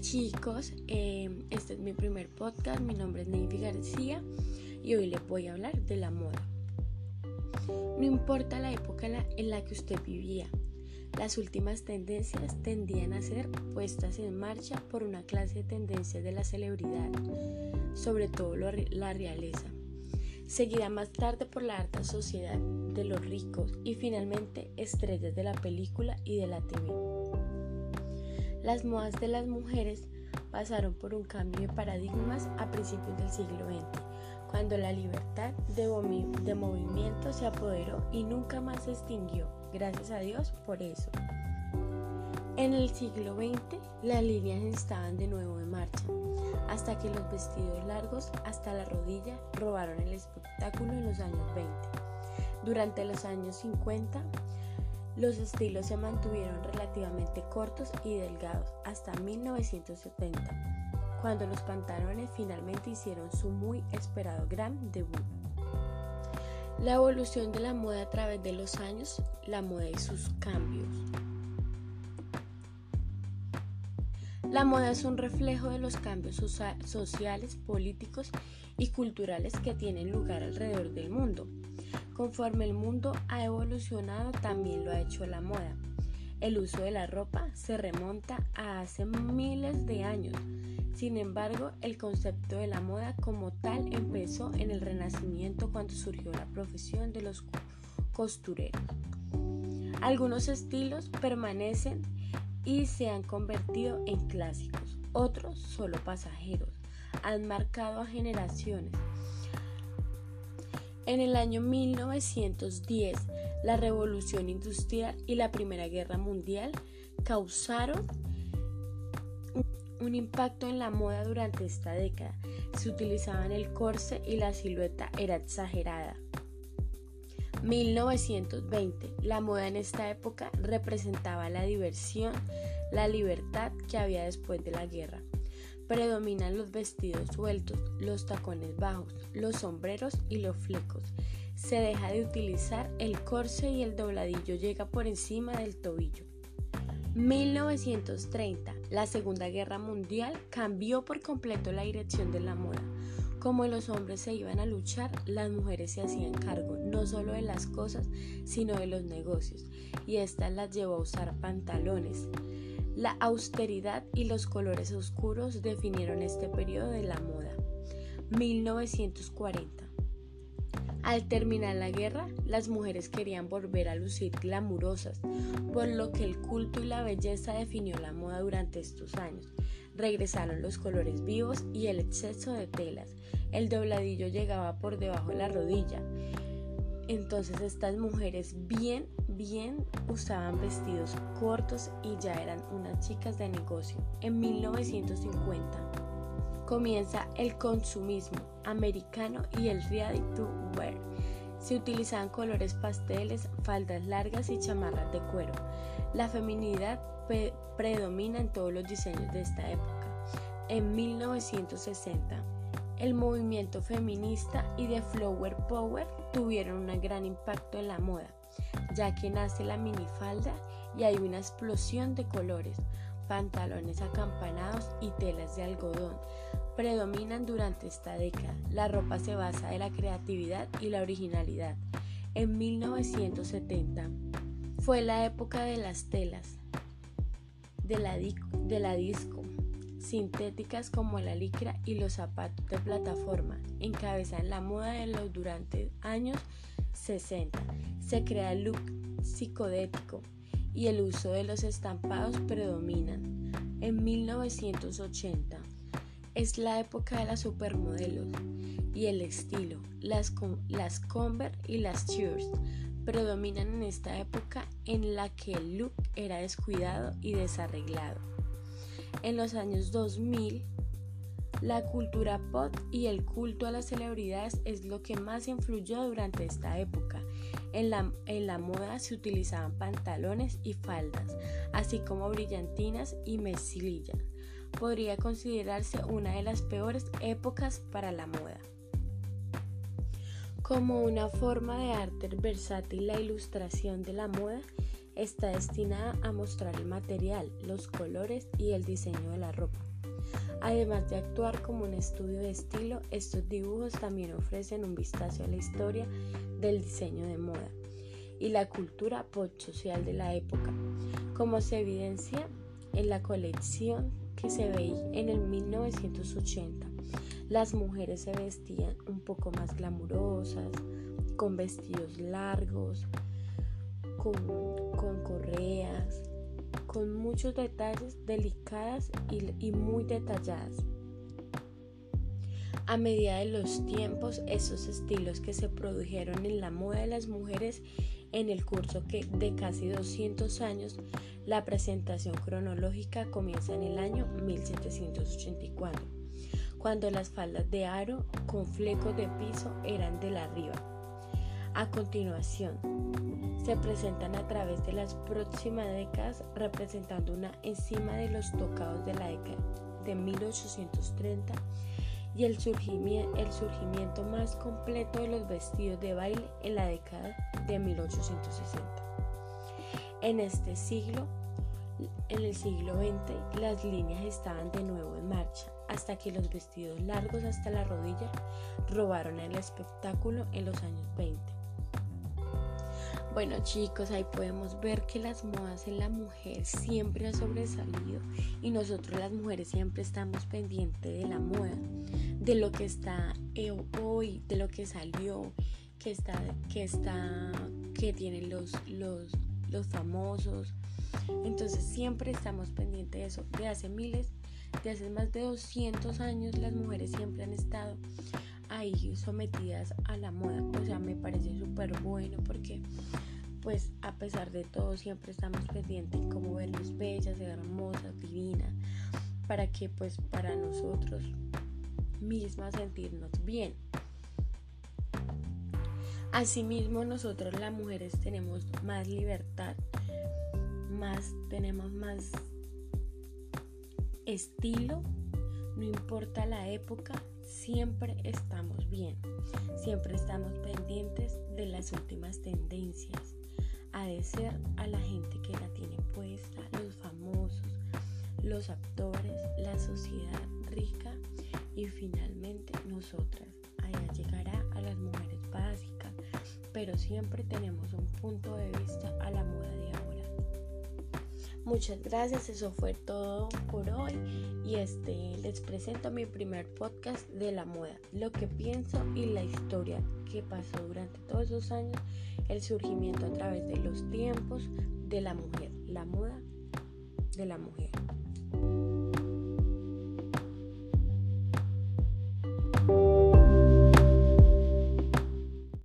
Chicos, eh, este es mi primer podcast, mi nombre es Navy García y hoy les voy a hablar de la moda. No importa la época en la que usted vivía, las últimas tendencias tendían a ser puestas en marcha por una clase de tendencias de la celebridad, sobre todo la realeza, seguida más tarde por la alta sociedad de los ricos y finalmente estrellas de la película y de la TV. Las modas de las mujeres pasaron por un cambio de paradigmas a principios del siglo XX, cuando la libertad de, movimiento se apoderó y nunca más se extinguió. Gracias a Dios por eso. En el siglo XX, las líneas estaban de nuevo en marcha, hasta que los vestidos largos hasta la rodilla robaron el espectáculo en los años 20. Durante los años 50, los estilos se mantuvieron relativamente cortos y delgados hasta 1970, cuando los pantalones finalmente hicieron su muy esperado gran debut. La evolución de la moda a través de los años, la moda y sus cambios. La moda es un reflejo de los cambios sociales, políticos y culturales que tienen lugar alrededor del mundo. Conforme el mundo ha evolucionado, también lo ha hecho la moda. El uso de la ropa se remonta a hace miles de años. Sin embargo, el concepto de la moda como tal empezó en el Renacimiento cuando surgió la profesión de los costureros. Algunos estilos permanecen y se han convertido en clásicos, otros solo pasajeros. Han marcado a generaciones en el año 1910, la revolución industrial y la Primera Guerra Mundial causaron un impacto en la moda durante esta década. Se utilizaban el corse y la silueta era exagerada. 1920. La moda en esta época representaba la diversión, la libertad que había después de la guerra. Predominan los vestidos sueltos, los tacones bajos, los sombreros y los flecos. Se deja de utilizar el corse y el dobladillo llega por encima del tobillo. 1930. La Segunda Guerra Mundial cambió por completo la dirección de la moda. Como los hombres se iban a luchar, las mujeres se hacían cargo no solo de las cosas, sino de los negocios, y esta las llevó a usar pantalones, la austeridad y los colores oscuros definieron este periodo de la moda. 1940. Al terminar la guerra, las mujeres querían volver a lucir glamurosas, por lo que el culto y la belleza definió la moda durante estos años. Regresaron los colores vivos y el exceso de telas. El dobladillo llegaba por debajo de la rodilla. Entonces estas mujeres bien bien usaban vestidos cortos y ya eran unas chicas de negocio. En 1950 comienza el consumismo americano y el ready to wear. Se utilizaban colores pasteles, faldas largas y chamarras de cuero. La feminidad predomina en todos los diseños de esta época. En 1960 el movimiento feminista y de Flower Power tuvieron un gran impacto en la moda ya que nace la minifalda y hay una explosión de colores, pantalones acampanados y telas de algodón. Predominan durante esta década. La ropa se basa de la creatividad y la originalidad. En 1970 fue la época de las telas, de la, de la disco, sintéticas como la licra y los zapatos de plataforma, encabezan la moda de los durante años 60 se crea el look psicodético y el uso de los estampados predominan. En 1980 es la época de las supermodelos y el estilo. Las, las y las Cheers predominan en esta época en la que el look era descuidado y desarreglado. En los años 2000 la cultura pop y el culto a las celebridades es lo que más influyó durante esta época. En la, en la, moda se utilizaban pantalones y faldas, así como brillantinas y mesilillas. Podría considerarse una de las peores épocas para la moda. Como una forma de arte versátil, la ilustración de la moda está destinada a mostrar el material, los colores y el diseño de la ropa. Además de actuar como un estudio de estilo, estos dibujos también ofrecen un vistazo a la historia del diseño de moda y la cultura social de la época, como se evidencia en la colección que se ve en el 1980. Las mujeres se vestían un poco más glamurosas, con vestidos largos, con, con correas, con muchos detalles delicadas y, muy detalladas. A medida de los tiempos, esos estilos que se produjeron en la moda de las mujeres en el curso que de casi 200 años, la presentación cronológica comienza en el año 1784, cuando las faldas de aro con flecos de piso eran de la arriba. A continuación, se presentan a través de las próximas décadas representando una encima de los tocados de la década de 1830 y el surgimiento, el surgimiento más completo de los vestidos de baile en la década de 1860. En este siglo, en el siglo XX, las líneas estaban de nuevo en marcha hasta que los vestidos largos hasta la rodilla robaron el espectáculo en los años 20. Bueno chicos, ahí podemos ver que las modas en la mujer siempre ha sobresalido y nosotros las mujeres siempre estamos pendientes de la moda, de lo que está eh, hoy, de lo que salió, que está, que está, que tienen los, los, los famosos. Entonces siempre estamos pendientes de eso. De hace miles, de hace más de 200 años las mujeres siempre han estado ahí sometidas a la moda. O sea, me parece súper bueno porque pues a pesar de todo siempre estamos pendientes en cómo vernos bellas, hermosas, divinas, para que pues para nosotros mismas sentirnos bien. Asimismo nosotros las mujeres tenemos más libertad, más tenemos más estilo, no importa la época, siempre estamos bien, siempre estamos pendientes de las últimas tendencias, a de ser a la gente que la tiene puesta, los famosos, los actores, la sociedad rica y finalmente nosotras. Allá llegará a las mujeres básicas, pero siempre tenemos un punto de vista a la moda de. Muchas gracias, eso fue todo por hoy y este les presento mi primer podcast de la moda, lo que pienso y la historia que pasó durante todos esos años, el surgimiento a través de los tiempos de la mujer, la moda de la mujer.